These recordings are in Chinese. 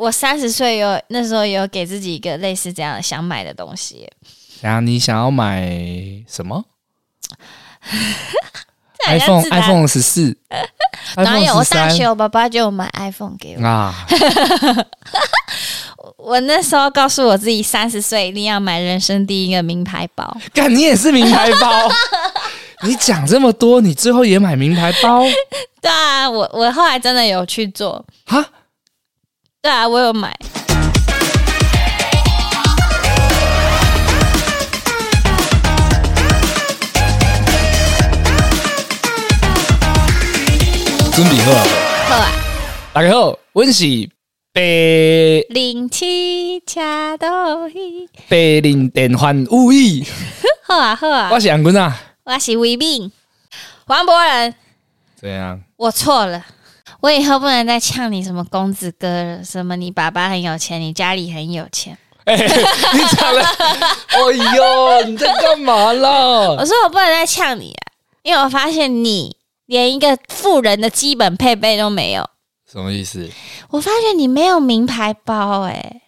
我三十岁有那时候有给自己一个类似这样想买的东西。然后你想要买什么？iPhone iPhone 十四。哪有？我大学我爸爸就买 iPhone 给我啊。我那时候告诉我自己，三十岁一定要买人生第一个名牌包。干，你也是名牌包？你讲这么多，你最后也买名牌包？对啊，我我后来真的有去做。哈？对啊，我有买。准备好了？好啊。大家好，我是。白零七恰多伊，白灵电幻物语。好啊好啊，我是杨坤啊，我是魏敏，黄博仁。怎样？我错了，我以后不能再呛你什么公子哥了，什么你爸爸很有钱，你家里很有钱。哎、欸，你咋了，哎呦，你在干嘛啦？我说我不能再呛你啊，因为我发现你连一个富人的基本配备都没有。什么意思？我发现你没有名牌包哎、欸，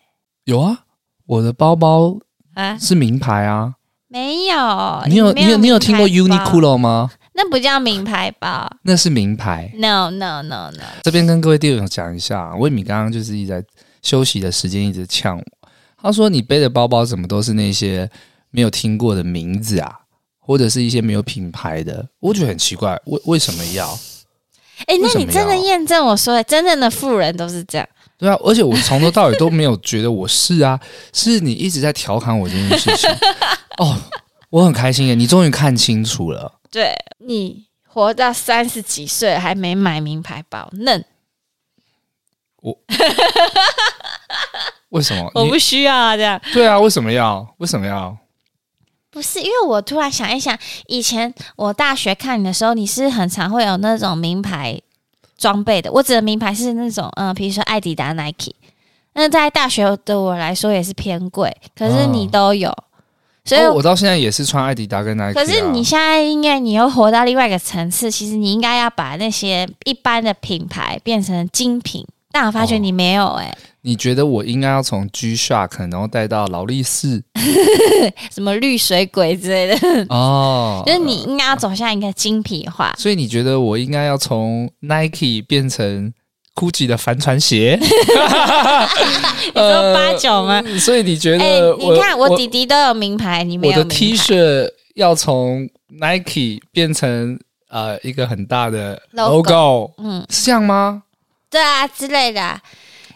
有啊，我的包包啊是名牌啊，没有，你有你有你有听过 Uniqlo 吗？那不叫名牌包，那是名牌。No No No No，这边跟各位店友讲一下，魏敏刚刚就是一直在休息的时间一直呛我，他说你背的包包怎么都是那些没有听过的名字啊，或者是一些没有品牌的，我觉得很奇怪，为为什么要？哎、欸，那你真的验证我说的，真正的富人都是这样。对啊，而且我从头到尾都没有觉得我是啊，是你一直在调侃我这件事情。哦，我很开心耶，你终于看清楚了。对，你活到三十几岁还没买名牌包，嫩。我 为什么？我不需要啊，这样。对啊，为什么要？为什么要？不是，因为我突然想一想，以前我大学看你的时候，你是很常会有那种名牌装备的。我指的名牌是那种，嗯、呃，比如说艾迪达、Nike。那在大学的我来说也是偏贵，可是你都有，哦、所以我，我到现在也是穿艾迪达跟 Nike、啊。可是你现在应该你又活到另外一个层次，其实你应该要把那些一般的品牌变成精品，但我发觉你没有、欸，哎、哦。你觉得我应该要从 G-Shock 然后带到劳力士，什么绿水鬼之类的哦？就是你应该要走向一个精品化。所以你觉得我应该要从 Nike 变成 Gucci 的帆船鞋？你说八九吗、呃？所以你觉得、欸？你看我弟弟都有名牌，你没有？我的 T 恤要从 Nike 变成呃一个很大的 logo，, 嗯，是这样吗？对啊，之类的、啊。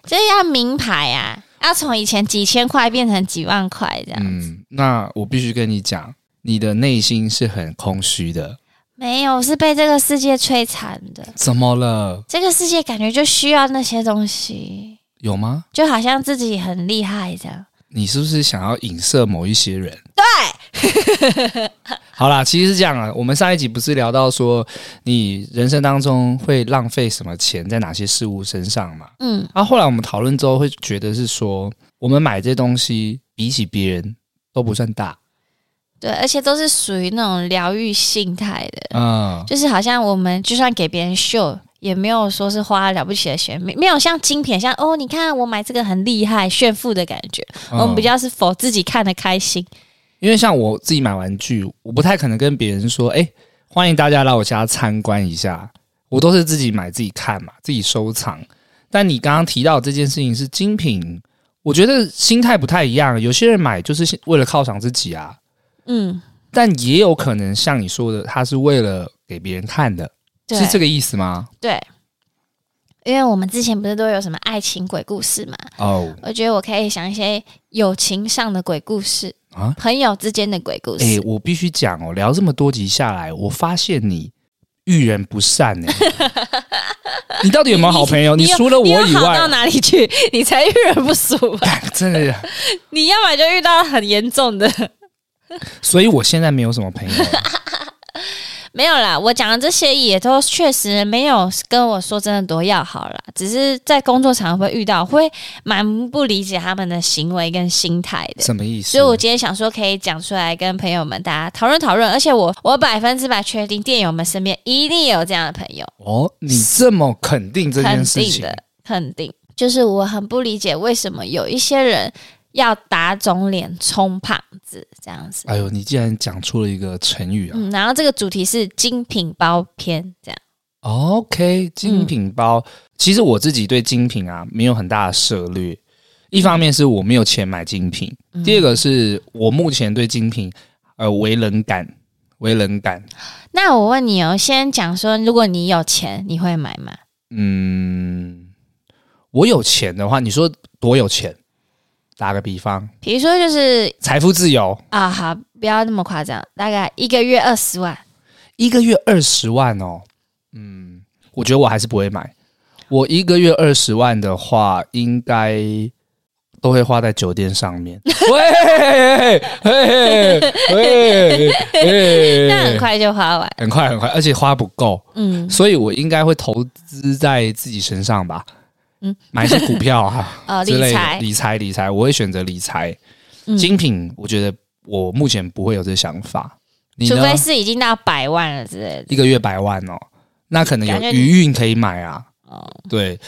就是要名牌啊，要从以前几千块变成几万块这样子。嗯，那我必须跟你讲，你的内心是很空虚的。没有，是被这个世界摧残的。怎么了？这个世界感觉就需要那些东西。有吗？就好像自己很厉害这样。你是不是想要影射某一些人？对，好啦，其实是这样啊。我们上一集不是聊到说，你人生当中会浪费什么钱在哪些事物身上嘛？嗯，然后、啊、后来我们讨论之后，会觉得是说，我们买这些东西比起别人都不算大，对，而且都是属于那种疗愈心态的，嗯，就是好像我们就算给别人秀。也没有说是花了不起的钱，没没有像精品，像哦，你看我买这个很厉害，炫富的感觉。嗯、我们比较是否自己看的开心。因为像我自己买玩具，我不太可能跟别人说，哎，欢迎大家来我家参观一下。我都是自己买自己看嘛，自己收藏。但你刚刚提到这件事情是精品，我觉得心态不太一样。有些人买就是为了犒赏自己啊，嗯，但也有可能像你说的，他是为了给别人看的。是这个意思吗？对，因为我们之前不是都有什么爱情鬼故事嘛？哦，我觉得我可以想一些友情上的鬼故事啊，朋友之间的鬼故事。哎，我必须讲哦，聊这么多集下来，我发现你遇人不善呢。你到底有没有好朋友？你，你，你除了我以外，到哪里去？你才遇人不淑吧？真的，你要么就遇到很严重的，所以我现在没有什么朋友。没有啦，我讲的这些也都确实没有跟我说真的多要好啦，只是在工作场会遇到，会蛮不理解他们的行为跟心态的。什么意思？所以我今天想说可以讲出来跟朋友们大家讨论讨论，而且我我百分之百确定店友们身边一定有这样的朋友。哦，你这么肯定这件事情？肯定的，肯定。就是我很不理解为什么有一些人要打肿脸充胖子这样子。哎呦，你竟然讲出了一个成语啊！嗯，然后这个主题是精品包篇，这样。OK，精品包，嗯、其实我自己对精品啊没有很大的涉略。一方面是我没有钱买精品，嗯、第二个是我目前对精品呃为人感，为人感。那我问你哦，先讲说，如果你有钱，你会买吗？嗯，我有钱的话，你说多有钱？打个比方，比如说就是财富自由。啊，好，不要那么夸张，大概一个月二十万，一个月二十万哦。嗯，我觉得我还是不会买。我一个月二十万的话，应该。都会花在酒店上面，喂喂喂，那很快就花完，很快很快，而且花不够，嗯，所以我应该会投资在自己身上吧，嗯，买一些股票啊，呃，理财。理财理财，我会选择理财，精品，我觉得我目前不会有这个想法，除非是已经到百万了之类的，一个月百万哦，那可能有余韵可以买啊，哦，对，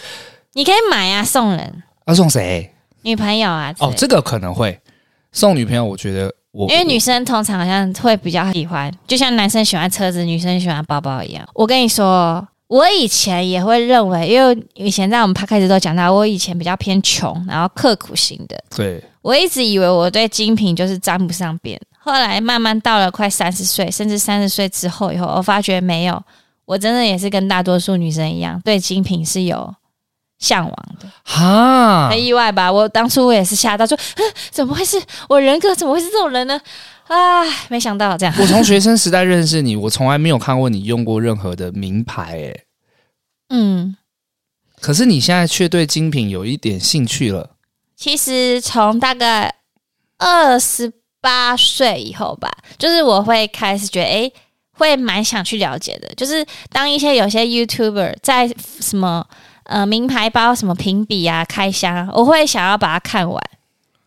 你可以买啊，送人，要送谁？女朋友啊？哦，这个可能会。送女朋友。我觉得我因为女生通常好像会比较喜欢，就像男生喜欢车子，女生喜欢包包一样。我跟你说，我以前也会认为，因为以前在我们 podcast 都讲到，我以前比较偏穷，然后刻苦型的。对，我一直以为我对精品就是沾不上边。后来慢慢到了快三十岁，甚至三十岁之后以后，我发觉没有，我真的也是跟大多数女生一样，对精品是有。向往的哈，很意外吧？我当初我也是吓到说，说怎么会是我人格？怎么会是这种人呢？啊，没想到这样。我从学生时代认识你，我从来没有看过你用过任何的名牌，哎。嗯，可是你现在却对精品有一点兴趣了。其实从大概二十八岁以后吧，就是我会开始觉得，诶，会蛮想去了解的。就是当一些有些 YouTuber 在什么。呃，名牌包什么评比啊，开箱，我会想要把它看完，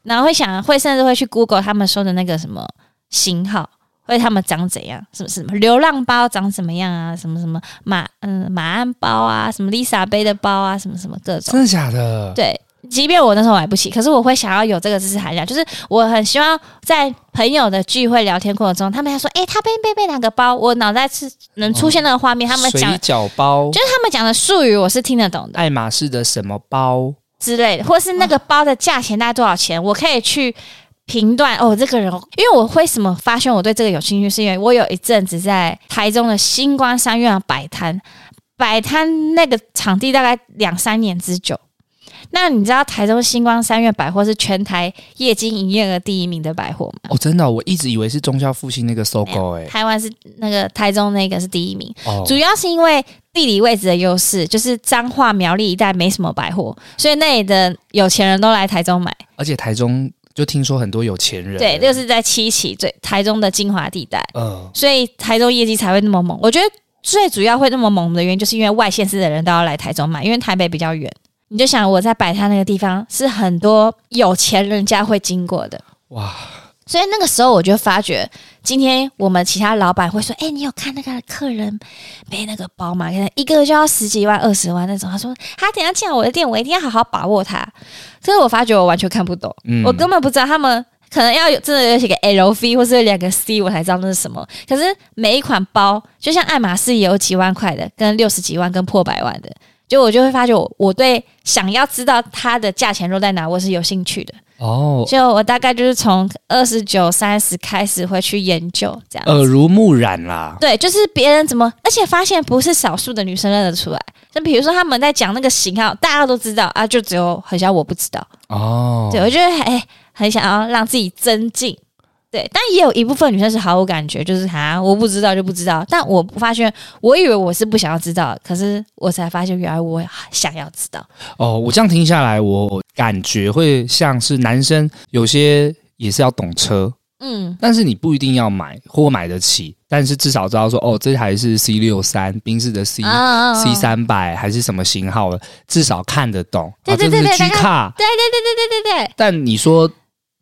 然后会想，会甚至会去 Google 他们说的那个什么型号，或者他们长怎样，什么什么流浪包长怎么样啊，什么什么马嗯马鞍包啊，什么 Lisa 背的包啊，什么什么各种，真的假的？对。即便我那时候买不起，可是我会想要有这个知识含量，就是我很希望在朋友的聚会聊天过程中，他们还说：“诶、欸，他背背背哪个包？”我脑袋是能出现那个画面。哦、他们讲水饺包，就是他们讲的术语，我是听得懂的。爱马仕的什么包之类的，或是那个包的价钱大概多少钱，哦、我可以去评断哦。这个人，因为我为什么发现我对这个有兴趣，是因为我有一阵子在台中的星光三院摆摊，摆摊那个场地大概两三年之久。那你知道台中星光三月百货是全台业绩营业额第一名的百货吗？哦，真的，我一直以为是中孝复兴那个 SOGO 哎，台湾是那个台中那个是第一名，哦，主要是因为地理位置的优势，就是彰化苗栗一带没什么百货，所以那里的有钱人都来台中买，而且台中就听说很多有钱人，对，就是在七期最台中的精华地带，嗯，所以台中业绩才会那么猛。我觉得最主要会那么猛的原因，就是因为外县市的人都要来台中买，因为台北比较远。你就想我在摆摊那个地方是很多有钱人家会经过的哇，所以那个时候我就发觉，今天我们其他老板会说：“哎，你有看那个客人背那个包吗？可能一个就要十几万、二十万那种。”他说：“他等下进来我的店，我一定要好好把握他。”所以我发觉我完全看不懂，嗯、我根本不知道他们可能要有真的有写个 LV 或是两个 C，我才知道那是什么。可是每一款包，就像爱马仕也有几万块的，跟六十几万，跟破百万的。就我就会发觉我我对想要知道它的价钱落在哪，我是有兴趣的哦。就我大概就是从二十九、三十开始会去研究这样，耳濡目染啦。对，就是别人怎么，而且发现不是少数的女生认得出来。就比如说他们在讲那个型号，大家都知道啊，就只有好像我不知道哦。对，我觉得哎，很想要让自己增进。对，但也有一部分女生是毫无感觉，就是哈，我不知道就不知道。但我发现，我以为我是不想要知道，可是我才发现，原来我想要知道。哦，我这样听下来，我感觉会像是男生有些也是要懂车，嗯，但是你不一定要买或买得起，但是至少知道说，哦，这台是 C 六三，宾士的 C 哦哦哦 C 三百还是什么型号的，至少看得懂。对对对对，哦、这是 G 卡，对对对对对对对。但你说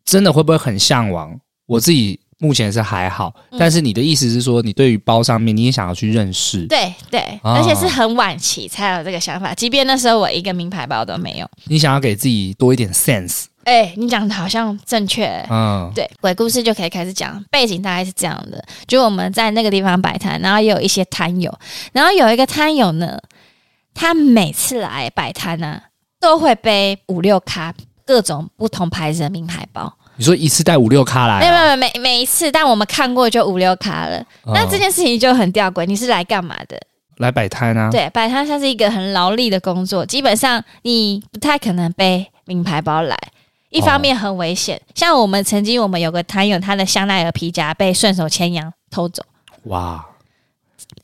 真的会不会很向往？我自己目前是还好，嗯、但是你的意思是说，你对于包上面你也想要去认识？对对，哦、而且是很晚期才有这个想法，即便那时候我一个名牌包都没有。你想要给自己多一点 sense？哎、欸，你讲的好像正确、欸。嗯，对，鬼故事就可以开始讲，背景大概是这样的：就我们在那个地方摆摊，然后也有一些摊友，然后有一个摊友呢，他每次来摆摊呢，都会背五六卡各种不同牌子的名牌包。你说一次带五六卡来、哦？没有没有每每一次，但我们看过就五六卡了。嗯、那这件事情就很吊诡，你是来干嘛的？来摆摊啊。对，摆摊像是一个很劳力的工作，基本上你不太可能背名牌包来。一方面很危险，哦、像我们曾经我们有个摊友，他的香奈儿皮夹被顺手牵羊偷走。哇！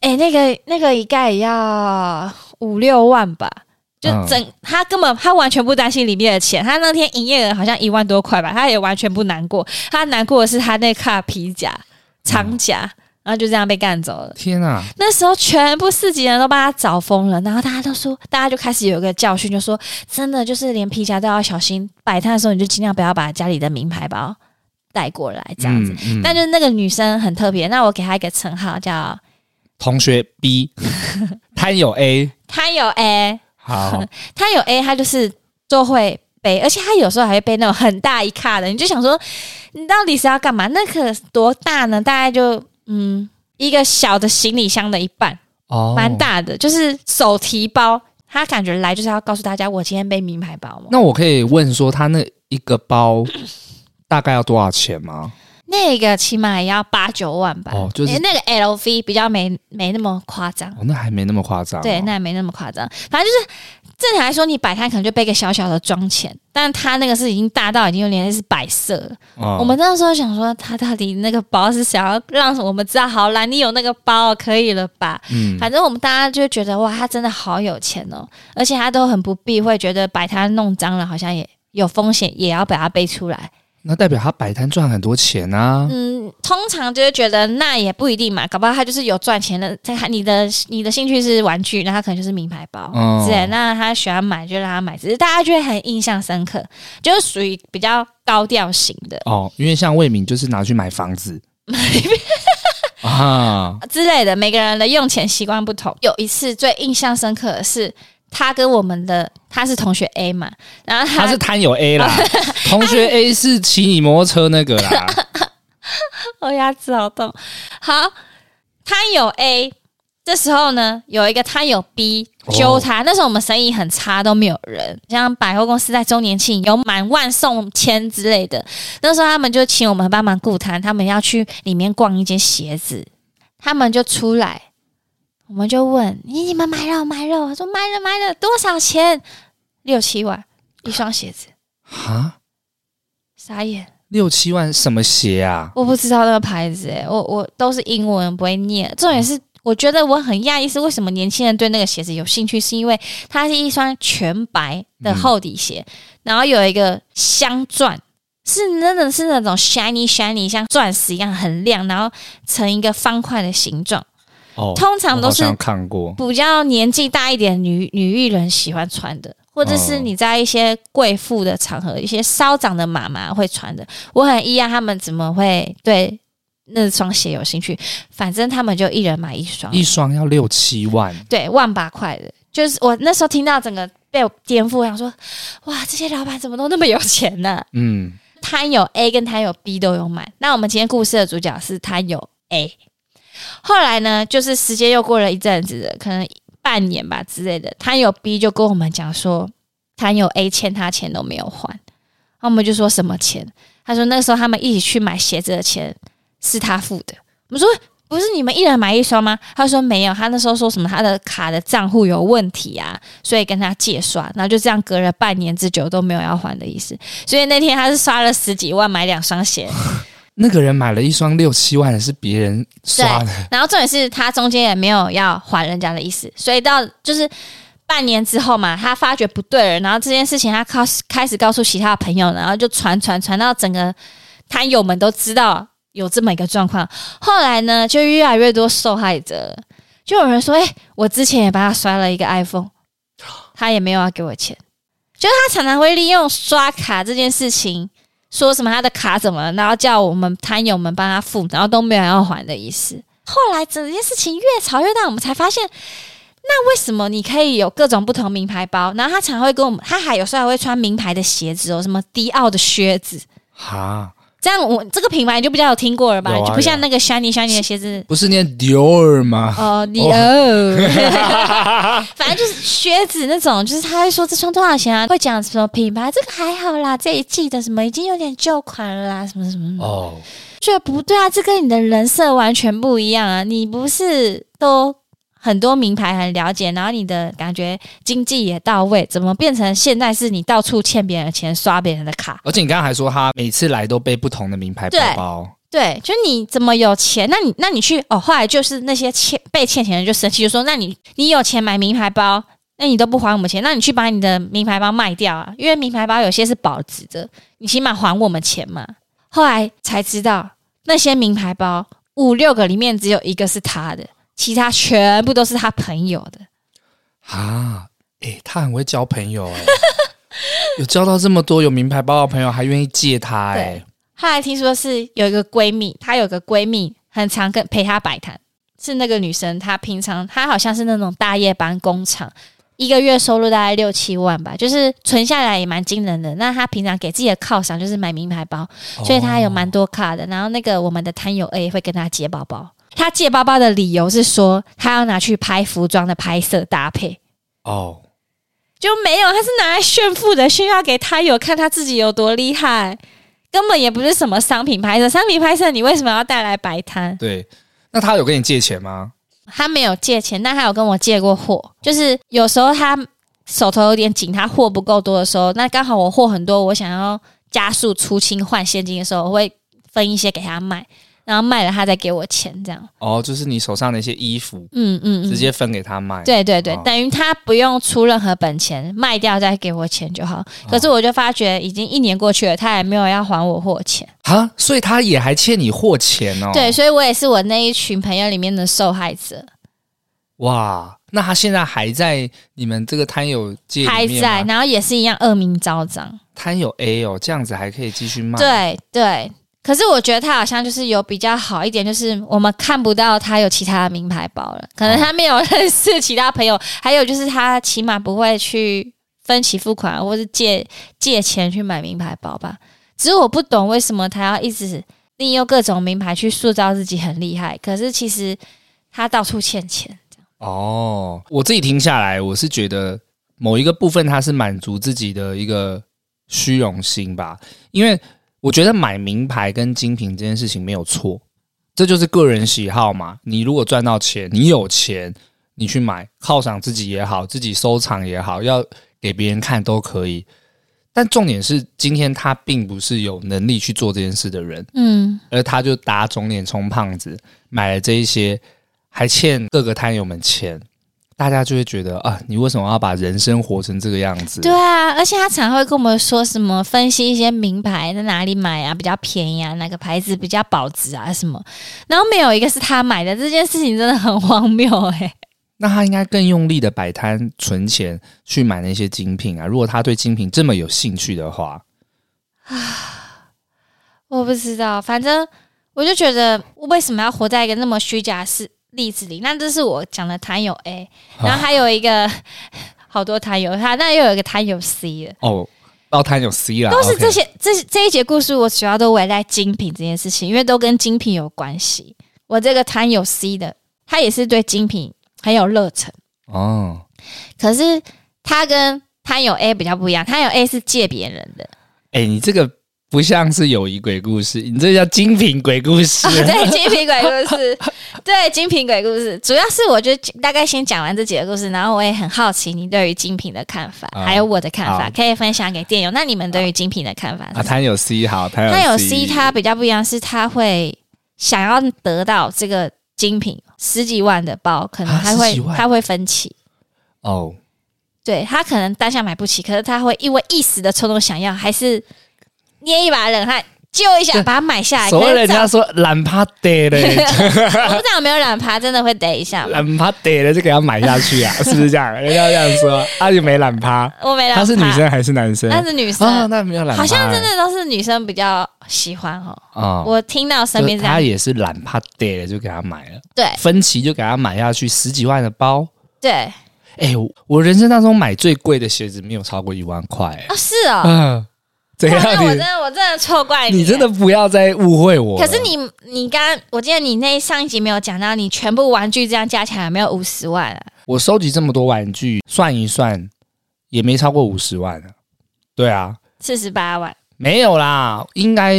哎、欸，那个那个一概也要五六万吧。就整，嗯、他根本他完全不担心里面的钱，他那天营业额好像一万多块吧，他也完全不难过，他难过的是他那卡皮夹长夹，嗯、然后就这样被干走了。天啊！那时候全部市集人都把他找疯了，然后大家都说，大家就开始有一个教训，就说真的就是连皮夹都要小心，摆摊的时候你就尽量不要把家里的名牌包带过来这样子。嗯嗯、但就是那个女生很特别，那我给她一个称号叫同学 B，摊友 A，摊友 A。好，他有 A，他就是就会背，而且他有时候还会背那种很大一卡的，你就想说，你到底是要干嘛？那可多大呢？大概就嗯一个小的行李箱的一半，哦，蛮大的，就是手提包。他感觉来就是要告诉大家，我今天背名牌包嘛。那我可以问说，他那一个包大概要多少钱吗？那个起码也要八九万吧，哦，就是那个 LV 比较没没那么夸张，哦，那还没那么夸张，对，那还没那么夸张，反正就是正常来说，你摆摊可能就背个小小的装钱，但他那个是已经大到已经有点是摆设了。哦，我们那时候想说，他到底那个包是想要让我们知道，好啦，你有那个包可以了吧？嗯，反正我们大家就觉得哇，他真的好有钱哦，而且他都很不避讳，觉得摆摊弄脏了好像也有风险，也要把它背出来。那代表他摆摊赚很多钱啊？嗯，通常就会觉得那也不一定嘛，搞不好他就是有赚钱的。在他你的你的兴趣是玩具，那他可能就是名牌包，哦、对。那他喜欢买就让他买，只是大家就会很印象深刻，就是属于比较高调型的哦。因为像魏敏就是拿去买房子 啊之类的，每个人的用钱习惯不同。有一次最印象深刻的是。他跟我们的他是同学 A 嘛，然后他，他是摊友 A 啦，同学 A 是骑你摩托车那个啦。我牙齿好痛。好，摊友 A 这时候呢，有一个摊友 B 揪他。哦、那时候我们生意很差，都没有人。像百货公司在周年庆有满万送千之类的，那时候他们就请我们帮忙顾摊，他们要去里面逛一间鞋子，他们就出来。我们就问你，你们买了买了？他说买了买了，多少钱？六七万一双鞋子哈，傻眼，六七万什么鞋啊？我不知道那个牌子，诶，我我都是英文，不会念。重点是，我觉得我很讶异，是为什么年轻人对那个鞋子有兴趣？是因为它是一双全白的厚底鞋，嗯、然后有一个镶钻，是真的是那种 shiny shiny，像钻石一样很亮，然后成一个方块的形状。哦，通常都是看过比较年纪大一点女女艺人喜欢穿的，或者是你在一些贵妇的场合，一些稍长的妈妈会穿的。我很意外他们怎么会对那双鞋有兴趣。反正他们就一人买一双，一双要六七万，对，万八块的。就是我那时候听到整个被我颠覆，我想说哇，这些老板怎么都那么有钱呢？嗯，摊友 A 跟摊友 B 都有买。那我们今天故事的主角是摊友 A。后来呢，就是时间又过了一阵子，可能半年吧之类的。摊友 B 就跟我们讲说，摊友 A 欠他钱都没有还。然后我们就说什么钱？他说那时候他们一起去买鞋子的钱是他付的。我们说不是你们一人买一双吗？他说没有，他那时候说什么他的卡的账户有问题啊，所以跟他借刷。然后就这样隔了半年之久都没有要还的意思。所以那天他是刷了十几万买两双鞋。那个人买了一双六七万的，是别人刷的。然后重点是他中间也没有要还人家的意思，所以到就是半年之后嘛，他发觉不对了，然后这件事情他开始开始告诉其他的朋友，然后就传传传到整个摊友们都知道有这么一个状况。后来呢，就越来越多受害者，就有人说：“哎，我之前也帮他摔了一个 iPhone，他也没有要给我钱。”就是他常常会利用刷卡这件事情。说什么他的卡怎么了，然后叫我们摊友们帮他付，然后都没有要还的意思。后来整件事情越吵越大，我们才发现，那为什么你可以有各种不同名牌包？然后他常会跟我们，他还有时候还会穿名牌的鞋子哦，什么迪奥的靴子，哈。这样我这个品牌就比较有听过了吧？啊、就不像那个 shiny shiny 的鞋子，不是念 Dior 吗？哦，Dior，反正就是靴子那种，就是他会说这双多少钱啊？会讲什么品牌？这个还好啦，这一季的什么已经有点旧款了啦，什么什么什么。哦，觉得不对啊，这跟你的人设完全不一样啊！你不是都。很多名牌很了解，然后你的感觉经济也到位，怎么变成现在是你到处欠别人的钱，刷别人的卡？而且你刚刚还说他每次来都背不同的名牌包包，对，就你怎么有钱？那你那你去哦，后来就是那些欠被欠钱的人就生气，就说：那你你有钱买名牌包，那你都不还我们钱，那你去把你的名牌包卖掉啊！因为名牌包有些是保值的，你起码还我们钱嘛。后来才知道，那些名牌包五六个里面只有一个是他的。其他全部都是他朋友的啊！诶、欸，他很会交朋友哎，有交到这么多有名牌包的朋友，还愿意借他哎。后来听说是有一个闺蜜，她有个闺蜜很常跟陪她摆摊，是那个女生，她平常她好像是那种大夜班工厂，一个月收入大概六七万吧，就是存下来也蛮惊人的。那她平常给自己的犒赏就是买名牌包，所以她有蛮多卡的。然后那个我们的摊友 A 会跟她借包包。他借包包的理由是说，他要拿去拍服装的拍摄搭配。哦，就没有，他是拿来炫富的，炫耀给他有看他自己有多厉害，根本也不是什么商品拍摄。商品拍摄你为什么要带来摆摊？对，那他有跟你借钱吗？他没有借钱，但他有跟我借过货。就是有时候他手头有点紧，他货不够多的时候，那刚好我货很多，我想要加速出清换现金的时候，我会分一些给他卖。然后卖了，他再给我钱，这样。哦，就是你手上那些衣服，嗯嗯，直接分给他卖。对对对，哦、等于他不用出任何本钱，卖掉再给我钱就好。可是我就发觉，已经一年过去了，他也没有要还我货钱。啊，所以他也还欠你货钱哦。对，所以我也是我那一群朋友里面的受害者。哇，那他现在还在你们这个摊友界？还在，然后也是一样恶名昭彰。摊友 A 哦，这样子还可以继续卖？对对。可是我觉得他好像就是有比较好一点，就是我们看不到他有其他的名牌包了，可能他没有认识其他朋友，还有就是他起码不会去分期付款或是借借钱去买名牌包吧。只是我不懂为什么他要一直利用各种名牌去塑造自己很厉害，可是其实他到处欠钱。哦，我自己听下来，我是觉得某一个部分他是满足自己的一个虚荣心吧，因为。我觉得买名牌跟精品这件事情没有错，这就是个人喜好嘛。你如果赚到钱，你有钱，你去买犒赏自己也好，自己收藏也好，要给别人看都可以。但重点是，今天他并不是有能力去做这件事的人，嗯，而他就打肿脸充胖子，买了这一些，还欠各个摊友们钱。大家就会觉得啊，你为什么要把人生活成这个样子？对啊，而且他常会跟我们说什么分析一些名牌在哪里买啊，比较便宜啊，哪个牌子比较保值啊什么，然后没有一个是他买的，这件事情真的很荒谬哎。那他应该更用力的摆摊存钱去买那些精品啊！如果他对精品这么有兴趣的话，啊，我不知道，反正我就觉得为什么要活在一个那么虚假的世例子里，那这是我讲的摊友 A，然后还有一个、啊、好多摊友，他那又有一个摊友 C 了。哦，到摊友 C 了，都是这些 okay 这这一节故事，我主要都围在精品这件事情，因为都跟精品有关系。我这个摊友 C 的，他也是对精品很有热忱哦，可是他跟摊友 A 比较不一样，摊友 A 是借别人的。哎，你这个。不像是友谊鬼故事，你这叫精品鬼故事。哦、对，精品鬼故事，对，精品鬼故事，主要是我觉得大概先讲完这几个故事，然后我也很好奇你对于精品的看法，哦、还有我的看法，可以分享给店友。那你们对于精品的看法他有 C 好，他有 C，他有 C，他比较不一样，是他会想要得到这个精品十几万的包，可能他会他会分期哦。对，他可能当下买不起，可是他会因为一时的冲动想要，还是。捏一把冷汗，揪一下把它买下来。所以人家说懒趴得嘞，我不知道有没有懒趴，真的会得一下。懒趴得了就给他买下去啊，是不是这样？人家这样说，阿姨没懒趴，我没懒趴。他是女生还是男生？他是女生，哦、那没有懒趴。好像真的都是女生比较喜欢哦。哦，我听到身边这样，他也是懒趴得了就给他买了。对，分期就给他买下去十几万的包。对，哎、欸，我人生当中买最贵的鞋子没有超过一万块。啊、哦，是哦。嗯。怎样？我真的，我真的错怪你。你真的不要再误会我。可是你，你刚刚，我记得你那上一集没有讲到，你全部玩具这样加起来有没有五十万啊？我收集这么多玩具，算一算也没超过五十万啊。对啊，四十八万没有啦，应该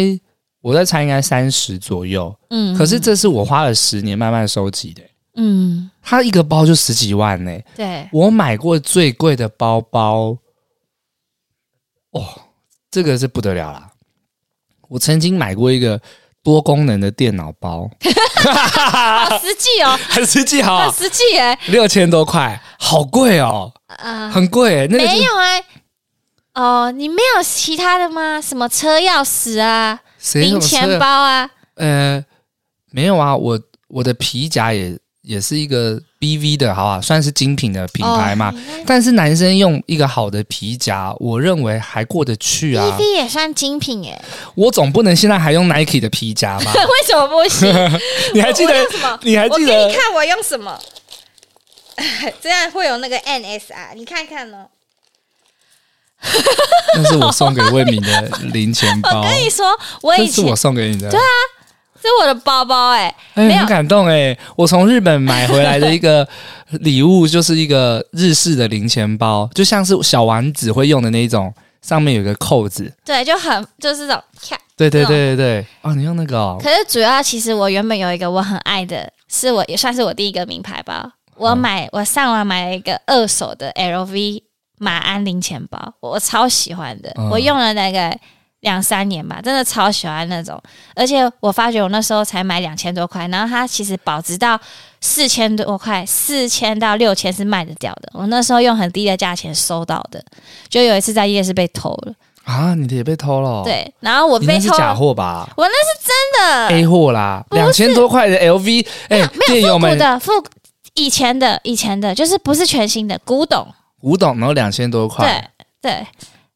我在猜，应该三十左右。嗯，可是这是我花了十年慢慢收集的。嗯，它一个包就十几万呢。对，我买过最贵的包包，哦。这个是不得了啦！我曾经买过一个多功能的电脑包，好实际哦，很实际哈，很实际哎，六千多块，好贵哦，呃、很贵哎，那个、没有哎、啊，哦，你没有其他的吗？什么车钥匙啊，零钱包啊？呃，没有啊，我我的皮夹也。也是一个 B V 的，好吧，算是精品的品牌嘛。Oh, 但是男生用一个好的皮夹，我认为还过得去啊。B V 也算精品诶。我总不能现在还用 Nike 的皮夹吧？为什么不行？你还记得什么？你还记得？我给你看我用什么？这样会有那个 N S R，你看看呢？那是我送给魏敏的零钱包。我跟你说，我以前是我送给你的。对啊。是我的包包哎、欸，哎、欸，很感动哎、欸！我从日本买回来的一个 礼物，就是一个日式的零钱包，就像是小丸子会用的那一种，上面有个扣子，对，就很就是这种，对对对对对，哦，你用那个哦。可是主要其实我原本有一个我很爱的，是我也算是我第一个名牌包，我买、嗯、我上网买了一个二手的 LV 马鞍零钱包，我超喜欢的，嗯、我用了那个。两三年吧，真的超喜欢那种，而且我发觉我那时候才买两千多块，然后它其实保值到四千多块，四千到六千是卖得掉的。我那时候用很低的价钱收到的，就有一次在夜市被偷了啊！你的也被偷了？对，然后我被偷了，是假货吧？我那是真的 A 货啦，两千多块的 LV，哎，没有复古的，复以前的，以前的，就是不是全新的，古董，古董，然后两千多块，对对。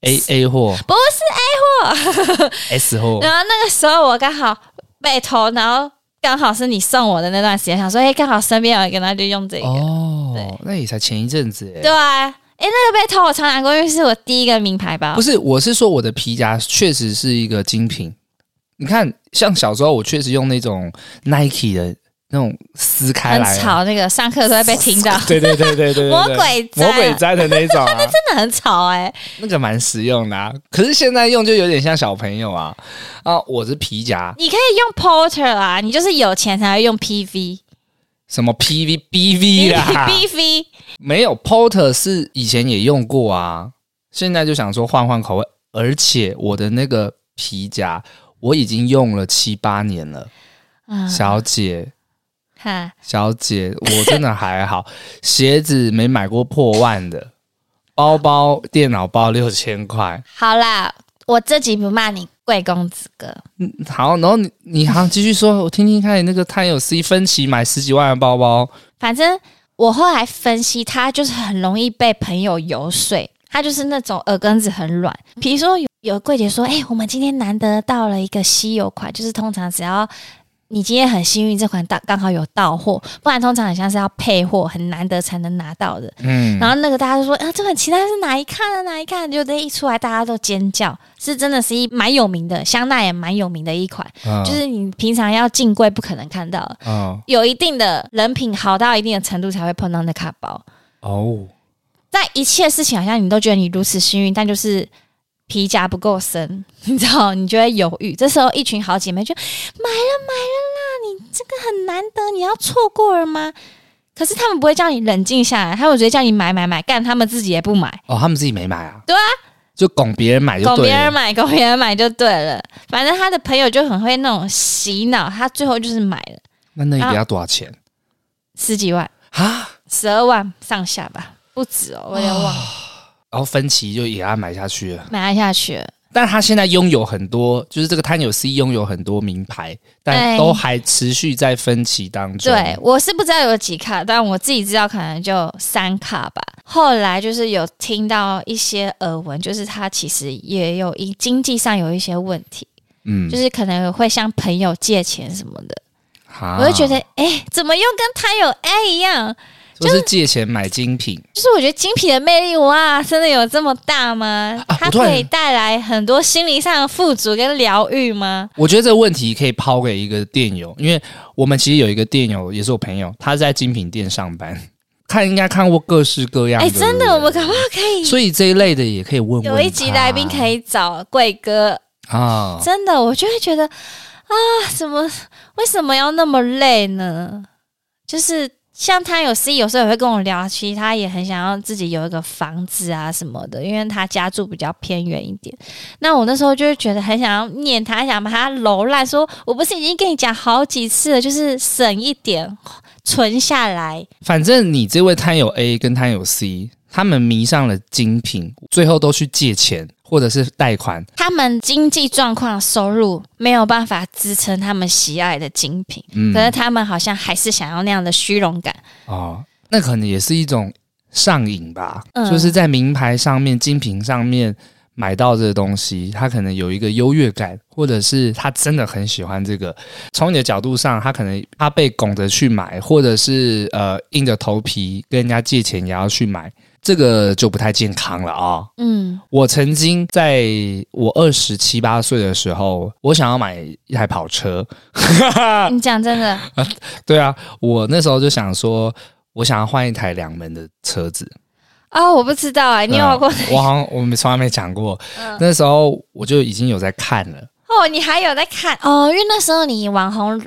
A A 货不是 A 货，S 货。然后那个时候我刚好被偷，然后刚好是你送我的那段时间，想说哎，刚好身边有一个，那就用这个。哦，对，那也才前一阵子哎。对啊，哎，那个被偷我超难过，因为是我第一个名牌包。不是，我是说我的皮夹确实是一个精品。你看，像小时候我确实用那种 Nike 的。那种撕开来很吵，那个上课都会被听到。对对对对对，魔鬼魔鬼粘的那种，那 真的很吵哎。那个蛮实用的啊，可是现在用就有点像小朋友啊。啊，我是皮夹，你可以用 Porter 啊，你就是有钱才会用 PV。什么 PV BV 啦？BV 没有 Porter 是以前也用过啊，现在就想说换换口味，而且我的那个皮夹我已经用了七八年了，小姐。哈小姐，我真的还好，鞋子没买过破万的，包包、电脑包六千块。好啦，我这集不骂你贵公子哥。嗯，好，然后你你好继续说，我听听看你那个他有 C 分期买十几万的包包。反正我后来分析，他就是很容易被朋友游说，他就是那种耳根子很软。比如说有有柜姐说，哎、欸，我们今天难得到了一个稀有款，就是通常只要。你今天很幸运，这款到刚好有到货，不然通常很像是要配货，很难得才能拿到的。嗯，然后那个大家都说，啊，这款其他是哪一看的哪一看，就这一出来，大家都尖叫，是真的是一蛮有名的，香奈也蛮有名的一款，哦、就是你平常要进柜不可能看到，哦，有一定的人品好到一定的程度才会碰到那卡包。哦，在一切事情好像你都觉得你如此幸运，但就是。皮夹不够深，你知道，你就会犹豫。这时候，一群好姐妹就买了买了啦！你这个很难得，你要错过了吗？可是他们不会叫你冷静下来，他们直接叫你买买买，干他们自己也不买哦，他们自己没买啊？对啊，就拱别人买就对了，拱别人买，拱别人买就对了。反正他的朋友就很会那种洗脑，他最后就是买了。那那一个要多少钱？十几万啊？十二万上下吧，不止哦，我有点忘了。然后分期就也要买下去了，买下去了。但他现在拥有很多，就是这个摊有 C 拥有很多名牌，但都还持续在分歧当中。对，我是不知道有几卡，但我自己知道可能就三卡吧。后来就是有听到一些耳闻，就是他其实也有一经济上有一些问题，嗯，就是可能会向朋友借钱什么的。啊、我就觉得，哎、欸，怎么又跟贪有 A 一样？就是借钱买精品，就是我觉得精品的魅力哇，真的有这么大吗？啊、它可以带来很多心灵上的富足跟疗愈吗？我觉得这个问题可以抛给一个店友，因为我们其实有一个店友也是我朋友，他在精品店上班，看应该看过各式各样的。哎、欸，真的，我们可不可以？所以这一类的也可以问问。有一集来宾可以找贵哥啊，真的，我就会觉得啊，怎么为什么要那么累呢？就是。像他有 C，有时候也会跟我聊，其实他也很想要自己有一个房子啊什么的，因为他家住比较偏远一点。那我那时候就是觉得很想要念他，想把他揉烂，说我不是已经跟你讲好几次了，就是省一点存下来。反正你这位摊有 A 跟摊有 C，他们迷上了精品，最后都去借钱。或者是贷款，他们经济状况、收入没有办法支撑他们喜爱的精品，嗯，可是他们好像还是想要那样的虚荣感哦，那可能也是一种上瘾吧，嗯，就是在名牌上面、精品上面买到这个东西，他可能有一个优越感，或者是他真的很喜欢这个。从你的角度上，他可能他被拱着去买，或者是呃硬着头皮跟人家借钱也要去买。这个就不太健康了啊、哦！嗯，我曾经在我二十七八岁的时候，我想要买一台跑车。你讲真的？对啊，我那时候就想说，我想要换一台两门的车子。啊、哦，我不知道哎，你有过、嗯？我好像我们从来没讲过。嗯、那时候我就已经有在看了。哦，你还有在看哦？因为那时候你网红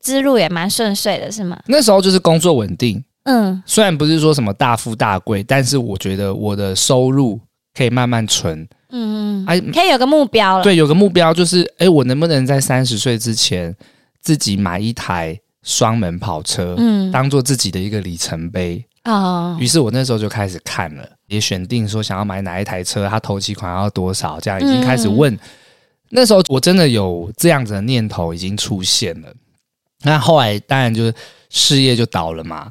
之路也蛮顺遂的，是吗？那时候就是工作稳定。嗯，虽然不是说什么大富大贵，但是我觉得我的收入可以慢慢存。嗯嗯，哎，可以有个目标了。对，有个目标就是，哎，我能不能在三十岁之前自己买一台双门跑车，嗯，当做自己的一个里程碑。哦，于是我那时候就开始看了，也选定说想要买哪一台车，它头期款要多少，这样已经开始问。嗯、那时候我真的有这样子的念头已经出现了。那后来当然就是。事业就倒了嘛，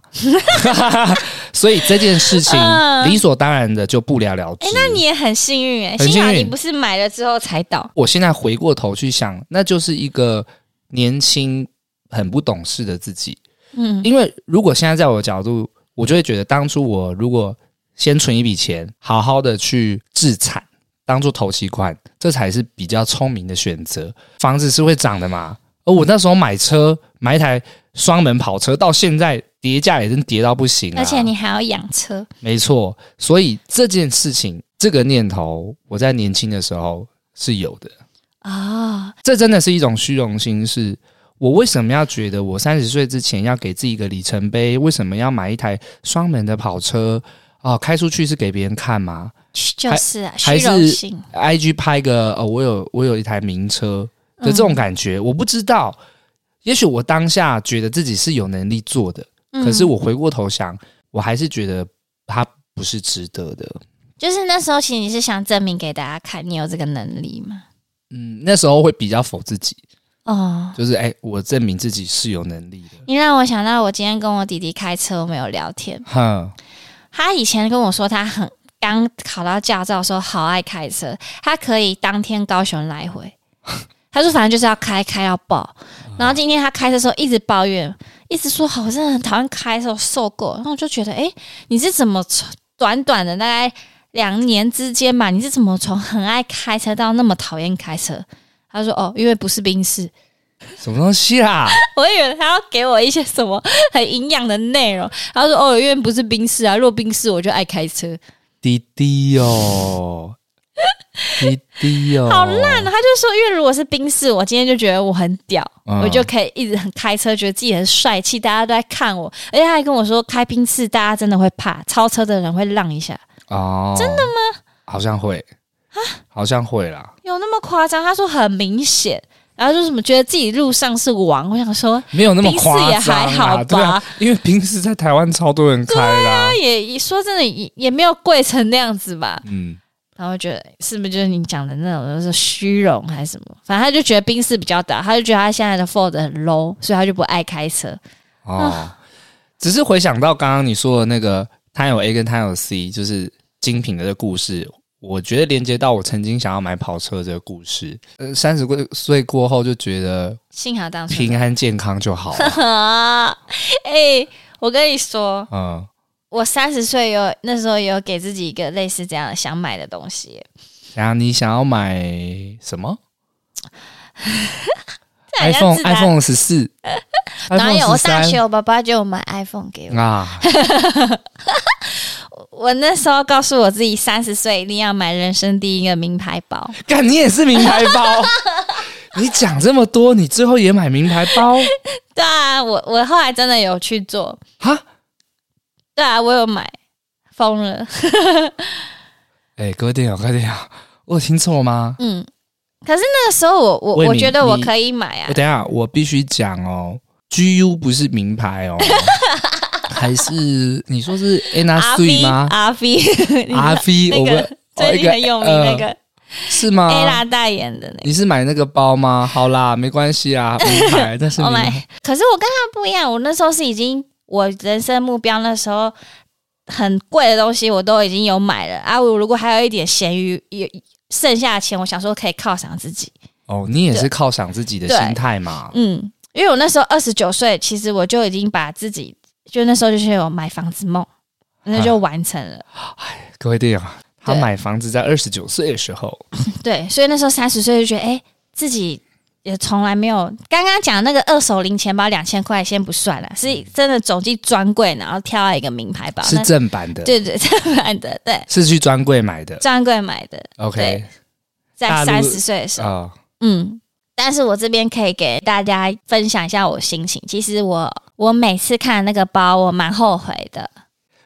所以这件事情理所当然的就不了了之。那你也很幸运哎，幸好你不是买了之后才倒。我现在回过头去想，那就是一个年轻很不懂事的自己。嗯，因为如果现在在我的角度，我就会觉得当初我如果先存一笔钱，好好的去置产，当做投期款，这才是比较聪明的选择。房子是会涨的嘛，而我那时候买车买一台。双门跑车到现在跌价也真跌到不行，而且你还要养车。没错，所以这件事情，这个念头，我在年轻的时候是有的啊。这真的是一种虚荣心，是我为什么要觉得我三十岁之前要给自己一个里程碑？为什么要买一台双门的跑车啊？开出去是给别人看吗？就是啊，虚荣心。还是 IG 拍个哦，我有我有一台名车的这种感觉，嗯、我不知道。也许我当下觉得自己是有能力做的，嗯、可是我回过头想，我还是觉得他不是值得的。就是那时候，其实你是想证明给大家看你有这个能力吗？嗯，那时候会比较否自己哦，就是哎、欸，我证明自己是有能力的。你让我想到我今天跟我弟弟开车，我们有聊天。哼，他以前跟我说，他很刚考到驾照的时候，好爱开车，他可以当天高雄来回。他说：“反正就是要开，开要爆。然后今天他开车的时候一直抱怨，一直说好像很讨厌开的时候受够。然后我就觉得，哎，你是怎么从短短的大概两年之间嘛？你是怎么从很爱开车到那么讨厌开车？”他说：“哦，因为不是冰室。”什么东西啊？我以为他要给我一些什么很营养的内容。他说：“哦，因为不是冰室啊，如果宾士我就爱开车。”滴滴哦。滴滴哦，好烂啊！他就说，因为如果是冰室，我今天就觉得我很屌，嗯、我就可以一直很开车，觉得自己很帅气，大家都在看我。而且他还跟我说，开冰室大家真的会怕，超车的人会让一下。哦，真的吗？好像会啊，好像会啦。有那么夸张？他说很明显，然后就什么觉得自己路上是王。我想说，没有那么夸张，也还好吧？啊、因为平时在台湾超多人开啦，也说真的也也没有贵成那样子吧？嗯。然后觉得是不是就是你讲的那种，就是虚荣还是什么？反正他就觉得宾士比较大，他就觉得他现在的 Ford 很 low，所以他就不爱开车。哦，啊、只是回想到刚刚你说的那个，他有 A 跟他有 C，就是精品的这个故事，我觉得连接到我曾经想要买跑车这个故事。呃，三十岁过后就觉得幸好当时平安健康就好了。哎、欸，我跟你说，嗯。我三十岁有那时候有给自己一个类似这样想买的东西。然后你想要买什么？iPhone iPhone 十四？哪有？我大学我爸爸就买 iPhone 给我啊。我那时候告诉我自己，三十岁一定要买人生第一个名牌包。干，你也是名牌包？你讲这么多，你最后也买名牌包？对啊，我我后来真的有去做。哈？对啊，我有买，疯了。哎、欸，各位电友，各位电友，我有听错吗？嗯，可是那个时候我我我觉得我可以买啊。我等一下，我必须讲哦，GU 不是名牌哦，还是你说是 Anna Sui 吗？RV，RV，我们最近很有名那个、呃、是吗？Ella 代言的那个，你是买那个包吗？好啦，没关系啊，名牌，但是我买。可是我跟他不一样，我那时候是已经。我人生目标那时候很贵的东西我都已经有买了啊！我如果还有一点闲余，有剩下的钱，我想说可以犒赏自己。哦，你也是犒赏自己的心态嘛？嗯，因为我那时候二十九岁，其实我就已经把自己就那时候就是有买房子梦，那就完成了。哎，各位队友，他买房子在二十九岁的时候，对，所以那时候三十岁就觉得，哎，自己。也从来没有，刚刚讲那个二手零钱包两千块先不算了，是真的走进专柜，然后挑了一个名牌包，是正版的，对对，正版的，对，是去专柜买的，专柜买的，OK，在三十岁的时候，哦、嗯，但是我这边可以给大家分享一下我心情，其实我我每次看那个包，我蛮后悔的，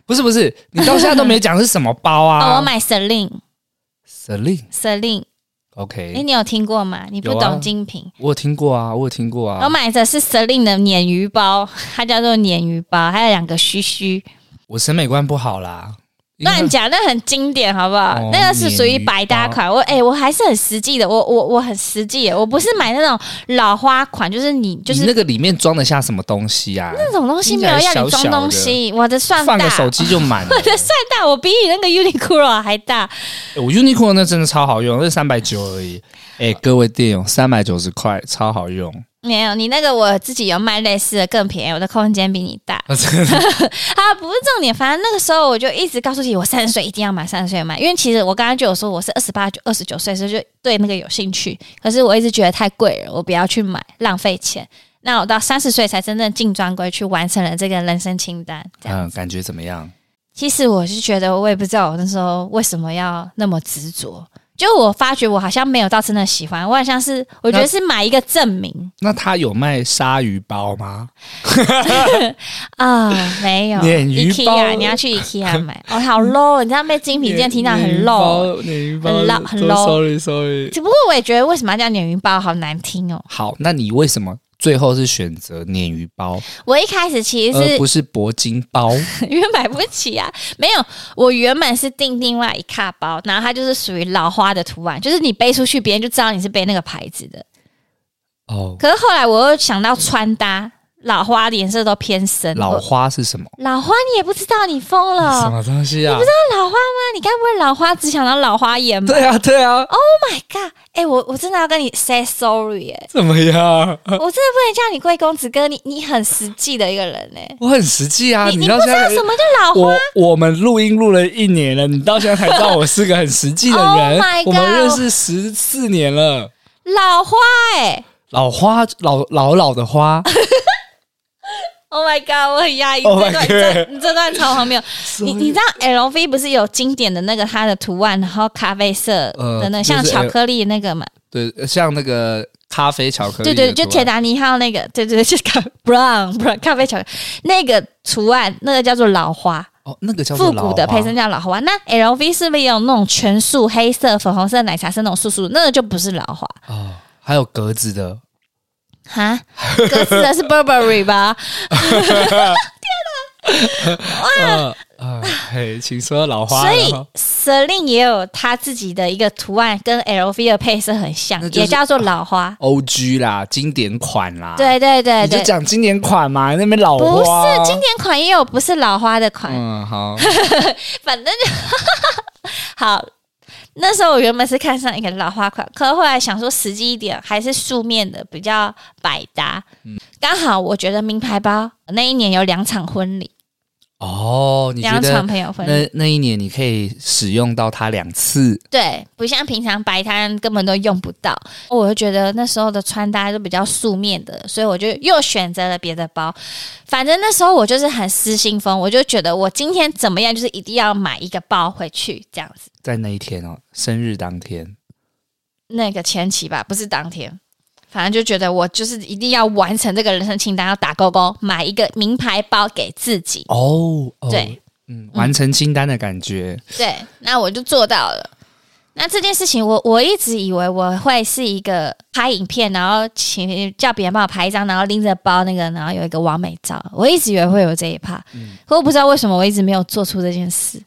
不是不是，你到现在都没讲是什么包啊？哦、我买 Celine，Celine，Celine。OK，哎，你有听过吗？你不懂精品，啊、我有听过啊，我有听过啊。我买的是 Celine 的鲶鱼包，它叫做鲶鱼包，还有两个须须。我审美观不好啦。乱讲，那很经典，好不好？哦、那个是属于百搭款。我哎、欸，我还是很实际的，我我我很实际，我不是买那种老花款，就是你就是你那个里面装得下什么东西啊？那种东西没有要你装东西，我的算大，放个手机就满。我的算大，我比你那个 Uniqlo 还大。欸、我 Uniqlo 那真的超好用，那三百九而已。哎、欸，各位店友，三百九十块，超好用。没有，你那个我自己有卖类似的更便宜，我的空间比你大。啊，不是重点，反正那个时候我就一直告诉自己，我三十岁一定要买，三十岁买。因为其实我刚刚就有说我是二十八、二十九岁时候就对那个有兴趣，可是我一直觉得太贵了，我不要去买，浪费钱。那我到三十岁才真正进专柜去完成了这个人生清单。嗯，感觉怎么样？其实我是觉得，我也不知道我那时候为什么要那么执着。就我发觉，我好像没有到真的喜欢，我好像是我觉得是买一个证明。那，那他有卖鲨鱼包吗？啊、哦，没有。鲶鱼包，IKEA, 你要去 IKEA 买。哦，好 low！你知道被精品店听到很 low，很 low，很 low。Sorry，Sorry。只不过我也觉得，为什么要叫鲶鱼包？好难听哦。好，那你为什么？最后是选择鲶鱼包。我一开始其实是不是铂金包，因为买不起啊。没有，我原本是订另外一卡包，然后它就是属于老花的图案，就是你背出去，别人就知道你是背那个牌子的。哦。可是后来我又想到穿搭。老花的颜色都偏深。老花是什么？老花你也不知道，你疯了？什么东西啊？你不知道老花吗？你该不会老花只想到老花眼吧？对啊，对啊。Oh my god！哎、欸，我我真的要跟你 say sorry 哎。怎么样？我真的不能叫你贵公子哥，你你很实际的一个人哎。我很实际啊，你你不知道什么叫老花？我我们录音录了一年了，你到现在才知道我是个很实际的人。Oh my god！我们认识十四年了。老花哎，老花老老老的花。Oh my god！我很压抑，oh、这段这你这段超荒谬。你你知道 LV 不是有经典的那个它的图案，然后咖啡色的那、呃、像巧克力那个嘛？对，像那个咖啡巧克力。对对，就铁达尼号那个，对对对，就咖 brown brown 咖啡巧克力那个图案，那个叫做老花。哦，那个叫复古的配色叫老花。那 LV 是不是也有那种全素黑色、粉红色、奶茶色那种素素？那个就不是老花哦，还有格子的。哈，格子的是 Burberry 吧？天哪！哇啊，嘿，请说老花。所以 Celine 也有他自己的一个图案，跟 LV 的配色很像，也叫做老花 OG 啦，经典款啦。对对对，你就讲经典款嘛，那边老花不是经典款，也有不是老花的款。嗯，好，反正就 好。那时候我原本是看上一个老花款，可是后来想说实际一点，还是素面的比较百搭。嗯，刚好我觉得名牌包那一年有两场婚礼。哦，你觉得那那一年你可以使用到它两次？对，不像平常摆摊根本都用不到。我就觉得那时候的穿搭都比较素面的，所以我就又选择了别的包。反正那时候我就是很失心疯，我就觉得我今天怎么样，就是一定要买一个包回去这样子。在那一天哦，生日当天，那个前期吧，不是当天。反正就觉得我就是一定要完成这个人生清单，要打勾勾，买一个名牌包给自己。哦，哦对，嗯，完成清单的感觉。对，那我就做到了。那这件事情我，我我一直以为我会是一个拍影片，然后请叫别人帮我拍一张，然后拎着包那个，然后有一个完美照。我一直以为会有这一趴，嗯，可我不知道为什么我一直没有做出这件事。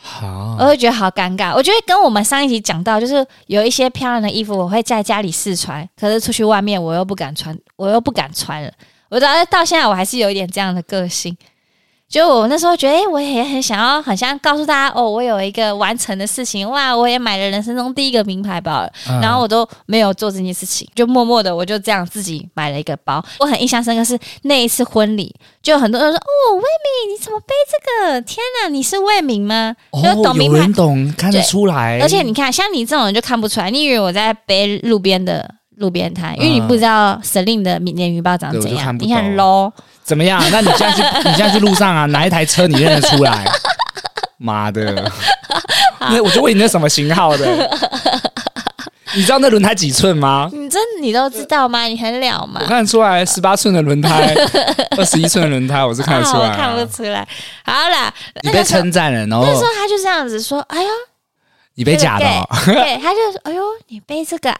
好，我会觉得好尴尬。我觉得跟我们上一集讲到，就是有一些漂亮的衣服，我会在家里试穿，可是出去外面我又不敢穿，我又不敢穿了。我到到现在我还是有一点这样的个性。就我那时候觉得，哎、欸，我也很想要，很想告诉大家，哦，我有一个完成的事情，哇，我也买了人生中第一个名牌包了，嗯、然后我都没有做这件事情，就默默的我就这样自己买了一个包。我很印象深刻是那一次婚礼，就很多人说，哦，魏敏，你怎么背这个？天哪，你是魏敏吗？哦，就懂名牌，懂，看得出来。而且你看，像你这种人就看不出来，你以为我在背路边的路边摊，因为你不知道 Celine 的联名包长怎样，看你很 low。怎么样？那你现在去，你现在去路上啊，哪一台车你认得出来？妈的！那我就问你那什么型号的？你知道那轮胎几寸吗？你这你都知道吗？你很了吗？我看得出来，十八寸的轮胎，二十一寸的轮胎，我是看得出来，看不出来。好啦，你被称赞了，然后那时候他就这样子说：“哎呦，你被假的。”对，他就说：“哎呦，你背这个。”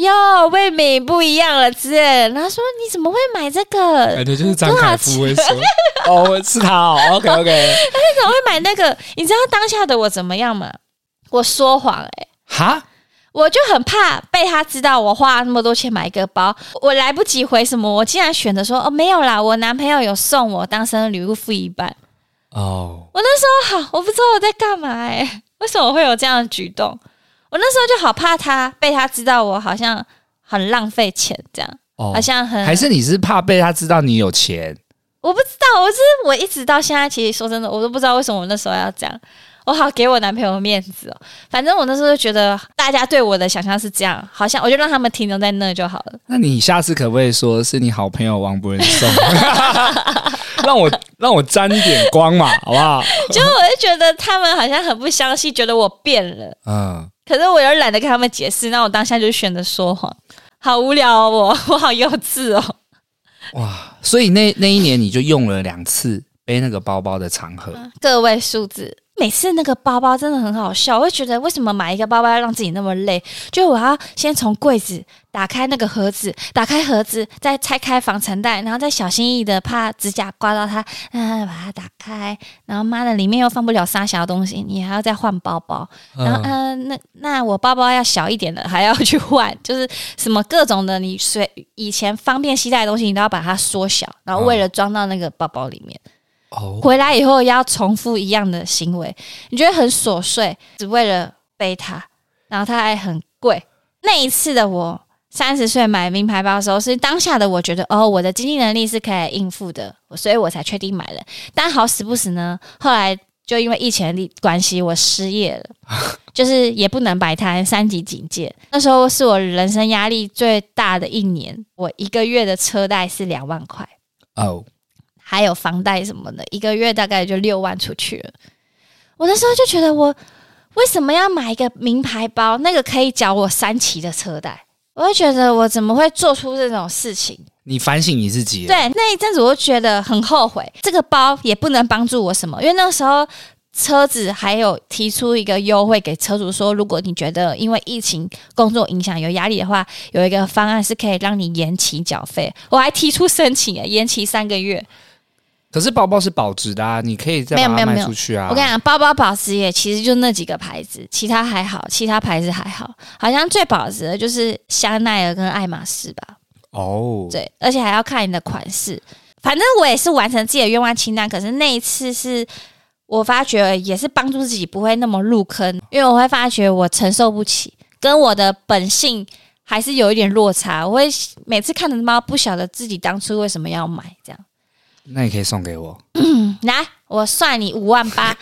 哟，魏敏不一样了，之类。然后说，你怎么会买这个？感觉就是张凯夫会说，哦，是他哦，OK OK。你怎么会买那个？你知道当下的我怎么样吗？我说谎哎、欸，哈，我就很怕被他知道我花了那么多钱买一个包，我来不及回什么，我竟然选择说哦，没有啦，我男朋友有送我当生日礼物付一半。哦，我那时候好，我不知道我在干嘛哎、欸，为什么会有这样的举动？我那时候就好怕他被他知道我好像很浪费钱这样，哦、好像很还是你是怕被他知道你有钱？我不知道，我是我一直到现在，其实说真的，我都不知道为什么我那时候要这样，我好给我男朋友面子哦。反正我那时候就觉得大家对我的想象是这样，好像我就让他们停留在那就好了。那你下次可不可以说是你好朋友王博仁送，让我让我沾一点光嘛，好不好？就我就觉得他们好像很不相信，觉得我变了，嗯。可是我又懒得跟他们解释，那我当下就选择说谎，好无聊哦，我 我好幼稚哦。哇，所以那那一年你就用了两次背那个包包的场合，个位数字。每次那个包包真的很好笑，我会觉得为什么买一个包包要让自己那么累？就我要先从柜子打开那个盒子，打开盒子，再拆开防尘袋，然后再小心翼翼的怕指甲刮到它，嗯，把它打开，然后妈的里面又放不了三小东西，你还要再换包包，然后嗯，那那我包包要小一点的还要去换，就是什么各种的你随以前方便携带的东西，你都要把它缩小，然后为了装到那个包包里面。回来以后要重复一样的行为，你觉得很琐碎，只为了背它，然后它还很贵。那一次的我三十岁买名牌包的时候，是当下的我觉得哦，我的经济能力是可以应付的，所以我才确定买了。但好死不死呢，后来就因为疫情的关系，我失业了，就是也不能摆摊，三级警戒。那时候是我人生压力最大的一年，我一个月的车贷是两万块哦。还有房贷什么的，一个月大概就六万出去了。我那时候就觉得，我为什么要买一个名牌包？那个可以缴我三期的车贷。我就觉得，我怎么会做出这种事情？你反省你自己。对，那一阵子我就觉得很后悔。这个包也不能帮助我什么，因为那时候车子还有提出一个优惠给车主，说如果你觉得因为疫情工作影响有压力的话，有一个方案是可以让你延期缴费。我还提出申请，延期三个月。可是包包是保值的啊，你可以再把它卖出去啊。我跟你讲，包包保值也其实就那几个牌子，其他还好，其他牌子还好，好像最保值的就是香奈儿跟爱马仕吧。哦，对，而且还要看你的款式。反正我也是完成自己的愿望清单，可是那一次是我发觉也是帮助自己不会那么入坑，因为我会发觉我承受不起，跟我的本性还是有一点落差。我会每次看着猫，不晓得自己当初为什么要买这样。那你可以送给我，嗯，来，我算你五万八。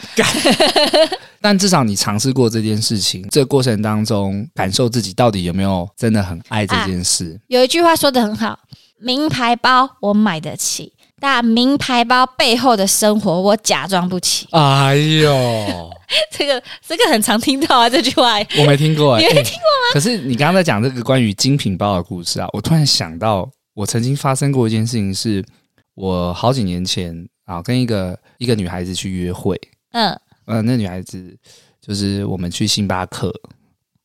但至少你尝试过这件事情，这个过程当中感受自己到底有没有真的很爱这件事。啊，有一句话说得很好。名牌包我买得起，但名牌包背后的生活我假装不起。哎呦，这个这个很常听到啊，这句话我没听过，你没听过吗？欸、可是你刚刚在讲这个关于精品包的故事啊，我突然想到，我曾经发生过一件事情，是我好几年前啊，跟一个一个女孩子去约会，嗯。呃，那女孩子就是我们去星巴克，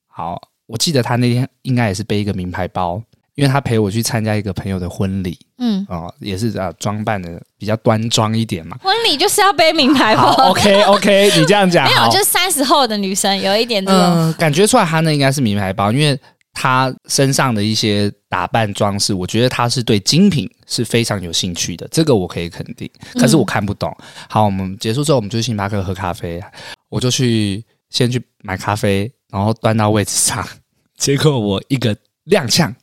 好，我记得她那天应该也是背一个名牌包。因为她陪我去参加一个朋友的婚礼，嗯，哦，也是啊，装扮的比较端庄一点嘛。婚礼就是要背名牌包，OK OK，你这样讲，没有，就是三十后的女生有一点这种，呃，感觉出来，她那应该是名牌包，因为她身上的一些打扮装饰，我觉得他是对精品是非常有兴趣的，这个我可以肯定。可是我看不懂。嗯、好，我们结束之后，我们就去星巴克喝咖啡，我就去先去买咖啡，然后端到位置上，结果我一个踉跄。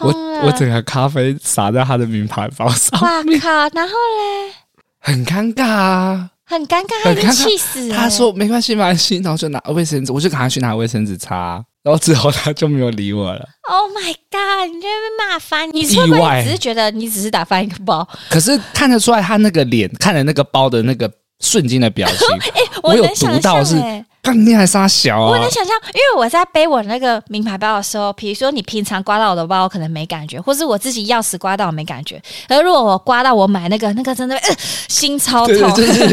我我整个咖啡洒在他的名牌包上，哇靠！然后嘞，很尴尬啊，很尴尬，他就气死了。他说没关系，没关系，然后就拿卫生纸，我就赶快去拿卫生纸擦，然后之后他就没有理我了。Oh my god！你就被骂翻，你是不是只是觉得你只是打翻一个包，可是看得出来他那个脸，看了那个包的那个瞬间的表情，哎、欸，我有读到是。你还傻小啊！我能想象，因为我在背我那个名牌包的时候，比如说你平常刮到我的包，我可能没感觉，或是我自己钥匙刮到我没感觉。而如果我刮到我买那个，那个真的、呃、心超痛，就是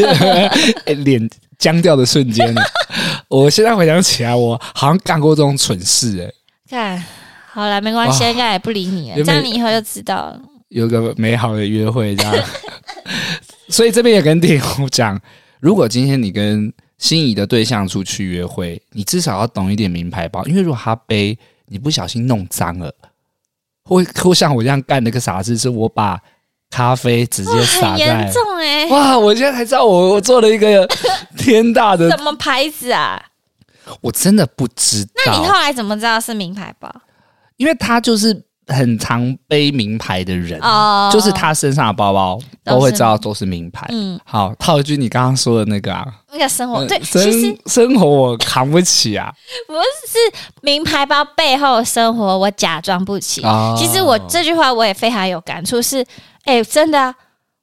脸僵掉的瞬间。我现在回想起来，我好像干过这种蠢事哎、欸。看，好了，没关系，应该也不理你了，这样你以后就知道了。有个美好的约会，这样。所以这边也跟电友讲，如果今天你跟心仪的对象出去约会，你至少要懂一点名牌包，因为如果他背，你不小心弄脏了，会会像我这样干了个傻事，是我把咖啡直接洒在，很严重哎！哇，我现在才知道我我做了一个天大的什么牌子啊？我真的不知道。那你后来怎么知道是名牌包？因为他就是。很常背名牌的人，哦、就是他身上的包包都会知道都是名牌。嗯，好，套一句你刚刚说的那个啊，那个生活对，生其实生活我扛不起啊，不是名牌包背后生活我假装不起。哦、其实我这句话我也非常有感触，是哎、欸，真的、啊，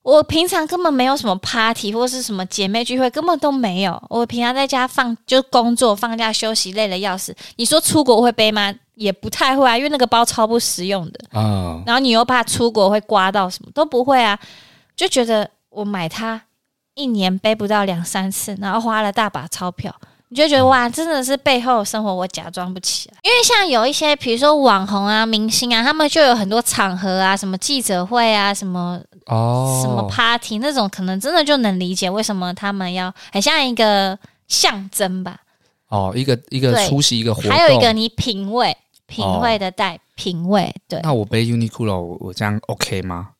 我平常根本没有什么 party 或是什么姐妹聚会，根本都没有。我平常在家放就工作，放假休息累了要死。你说出国会背吗？也不太会啊，因为那个包超不实用的啊。哦、然后你又怕出国会刮到什么，都不会啊。就觉得我买它一年背不到两三次，然后花了大把钞票，你就觉得哇，真的是背后生活我假装不起来。因为像有一些，比如说网红啊、明星啊，他们就有很多场合啊，什么记者会啊，什么哦，什么 party 那种，可能真的就能理解为什么他们要很像一个象征吧。哦，一个一个出席一个活动，还有一个你品味。品味的带品味，对。那我背 Uniqlo，我这样 OK 吗？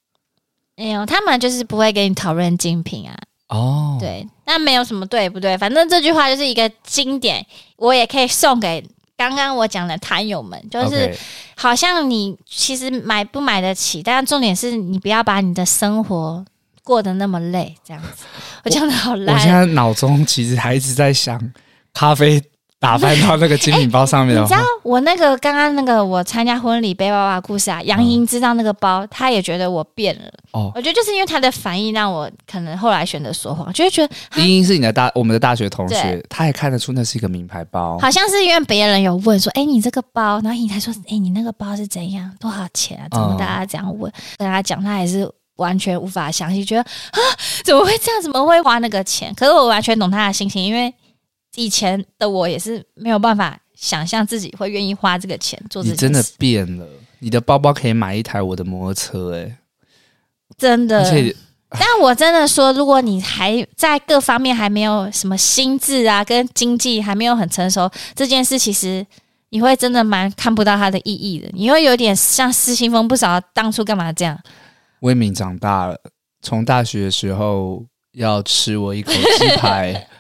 没有，他们就是不会跟你讨论精品啊。哦，对，那没有什么对不对？反正这句话就是一个经典，我也可以送给刚刚我讲的摊友们，就是好像你其实买不买得起，但重点是你不要把你的生活过得那么累，这样子。我讲的好烂。我现在脑中其实还一直在想咖啡。打翻到那个精品包上面，欸，你知道我那个刚刚那个我参加婚礼背包包的故事啊？杨莹知道那个包，她也觉得我变了。哦，我觉得就是因为她的反应让我可能后来选择说谎，就会觉得莹莹是你的大我们的大学同学，她也看得出那是一个名牌包。好像是因为别人有问说：“哎，欸，你这个包？”然后莹才说：“哎，欸，你那个包是怎样？多少钱啊？”怎么大家这样问？嗯，跟她讲，她还是完全无法相信，觉得啊，怎么会这样？怎么会花那个钱？可是我完全懂他的心情，因为。以前的我也是没有办法想象自己会愿意花这个钱做这件事。你真的变了，你的包包可以买一台我的摩托车，欸，哎，真的。而且但我真的说，如果你还在各方面还没有什么心智啊，跟经济还没有很成熟，这件事其实你会真的蛮看不到它的意义的。你会有点像失心疯，不知道当初干嘛这样。威敏长大了，从大学的时候要吃我一口鸡排。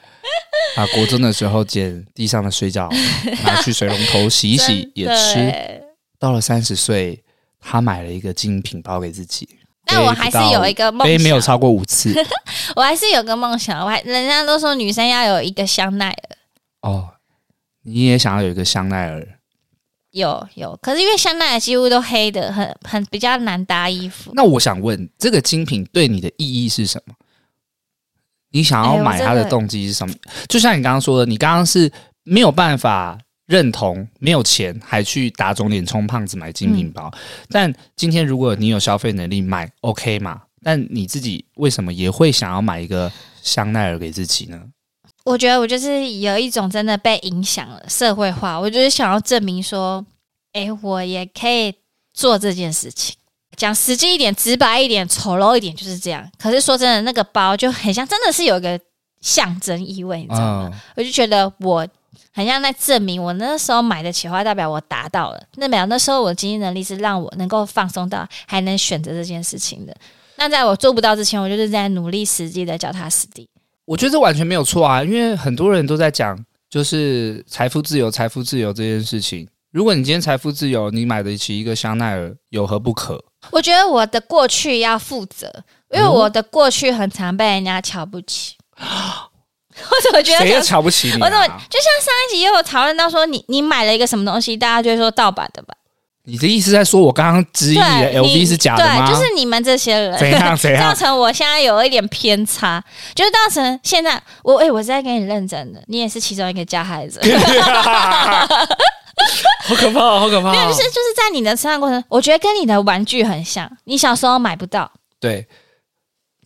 啊，国中的时候捡地上的水饺 拿去水龙头洗一洗也吃。到了三十岁，他买了一个精品包给自己。但我还是有一个梦想，背没有超过五次。我还是有个梦想，我还人家都说女生要有一个香奈儿。哦，你也想要有一个香奈儿？有有，可是因为香奈儿几乎都黑的，很很比较难搭衣服。那我想问，这个精品对你的意义是什么？你想要买它的动机是什么？欸、就像你刚刚说的，你刚刚是没有办法认同，没有钱还去打肿脸充胖子买精品包。嗯、但今天如果你有消费能力买，OK 嘛？但你自己为什么也会想要买一个香奈儿给自己呢？我觉得我就是有一种真的被影响了，社会化。我就是想要证明说，哎、欸，我也可以做这件事情。讲实际一点、直白一点、丑陋一点，就是这样。可是说真的，那个包就很像，真的是有一个象征意味，你知道吗？嗯、我就觉得我很像在证明，我那时候买得起的话，代表我达到了。那表那时候我的经济能力是让我能够放松到还能选择这件事情的。那在我做不到之前，我就是在努力实际的脚踏实地。我觉得这完全没有错啊，因为很多人都在讲，就是财富自由、财富自由这件事情。如果你今天财富自由，你买得起一个香奈儿，有何不可？我觉得我的过去要负责，因为我的过去很常被人家瞧不起。嗯、我怎么觉得谁要瞧不起你、啊？我怎么就像上一集也有讨论到说你，你你买了一个什么东西，大家就会说盗版的吧？你的意思在说我刚刚质疑的 LV 是假的吗？对，就是你们这些人怎样怎样 造成我现在有一点偏差，就是造成现在我哎、欸，我是在跟你认真的，你也是其中一个加害者。好可怕，好可怕！没有，就是就是在你的成长过程，我觉得跟你的玩具很像。你小时候买不到，对，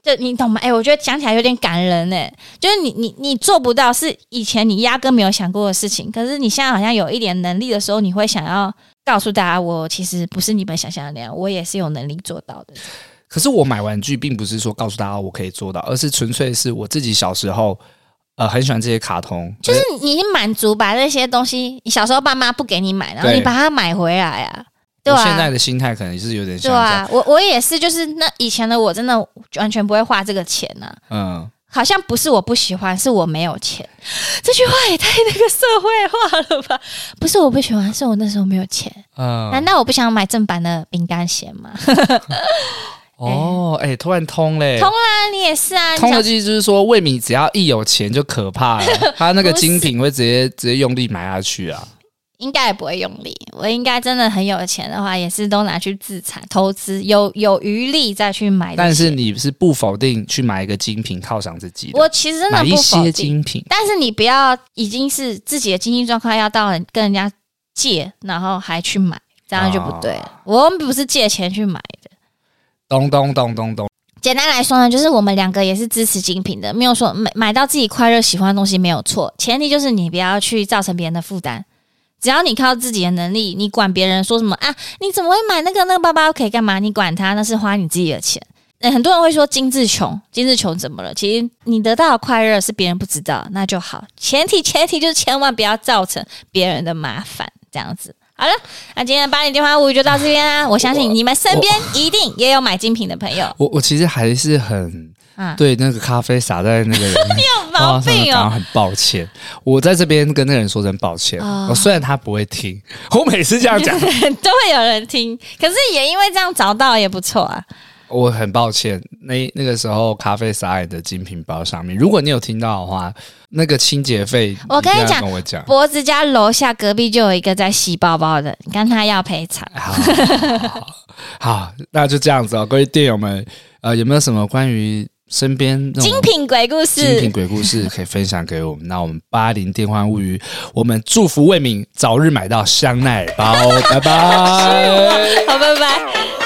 就你懂吗？哎、欸，我觉得讲起来有点感人呢。就是你你你做不到，是以前你压根没有想过的事情。可是你现在好像有一点能力的时候，你会想要告诉大家，我其实不是你们想象的那样，我也是有能力做到的。可是我买玩具，并不是说告诉大家我可以做到，而是纯粹是我自己小时候。呃，很喜欢这些卡通，就是你满足把那些东西，你小时候爸妈不给你买，然后你把它买回来啊，对啊？现在的心态可能是有点像这样。对啊，我我也是，就是那以前的我真的完全不会花这个钱呐、啊。嗯，好像不是我不喜欢，是我没有钱。这句话也太那个社会化了吧？不是我不喜欢，是我那时候没有钱。嗯，难道我不想买正版的饼干鞋吗？哦，哎、欸，突然通嘞，通啦，你也是啊。通的意思就是说，魏敏只要一有钱就可怕了，他那个精品会直接直接用力买下去啊。应该也不会用力，我应该真的很有钱的话，也是都拿去自产投资，有有余力再去买。但是你是不否定去买一个精品犒赏自己的？我其实真的不否定买一些精品，但是你不要已经是自己的经济状况要到跟人家借，然后还去买，这样就不对我们不是借钱去买的。咚咚咚咚咚。简单来说呢，就是我们两个也是支持精品的，没有说买买到自己快乐喜欢的东西没有错，前提就是你不要去造成别人的负担。只要你靠自己的能力，你管别人说什么啊？你怎么会买那个那个包包可以干嘛？你管他，那是花你自己的钱。欸，很多人会说精致穷，精致穷怎么了？其实你得到的快乐是别人不知道，那就好。前提前提就是千万不要造成别人的麻烦，这样子。好了，那今天的八点电话物语就到这边啦。我相信你们身边一定也有买精品的朋友。我我其实还是很对那个咖啡洒在那个人，你有毛病哦。很抱歉，我在这边跟那个人说声抱歉。我虽然他不会听，我每次这样讲 都会有人听，可是也因为这样找到也不错啊。我很抱歉，那那个时候咖啡撒在的精品包上面。如果你有听到的话，那个清洁费，我跟你讲，跟我讲，脖子家楼下隔壁就有一个在洗包包的，你跟他要赔偿。好，好，好，好，那就这样子哦，各位店友们，呃，有没有什么关于身边精品鬼故事？精品鬼故事可以分享给我们。那我们八零电幻物语，我们祝福魏敏早日买到香奈儿包，拜拜，好，拜拜。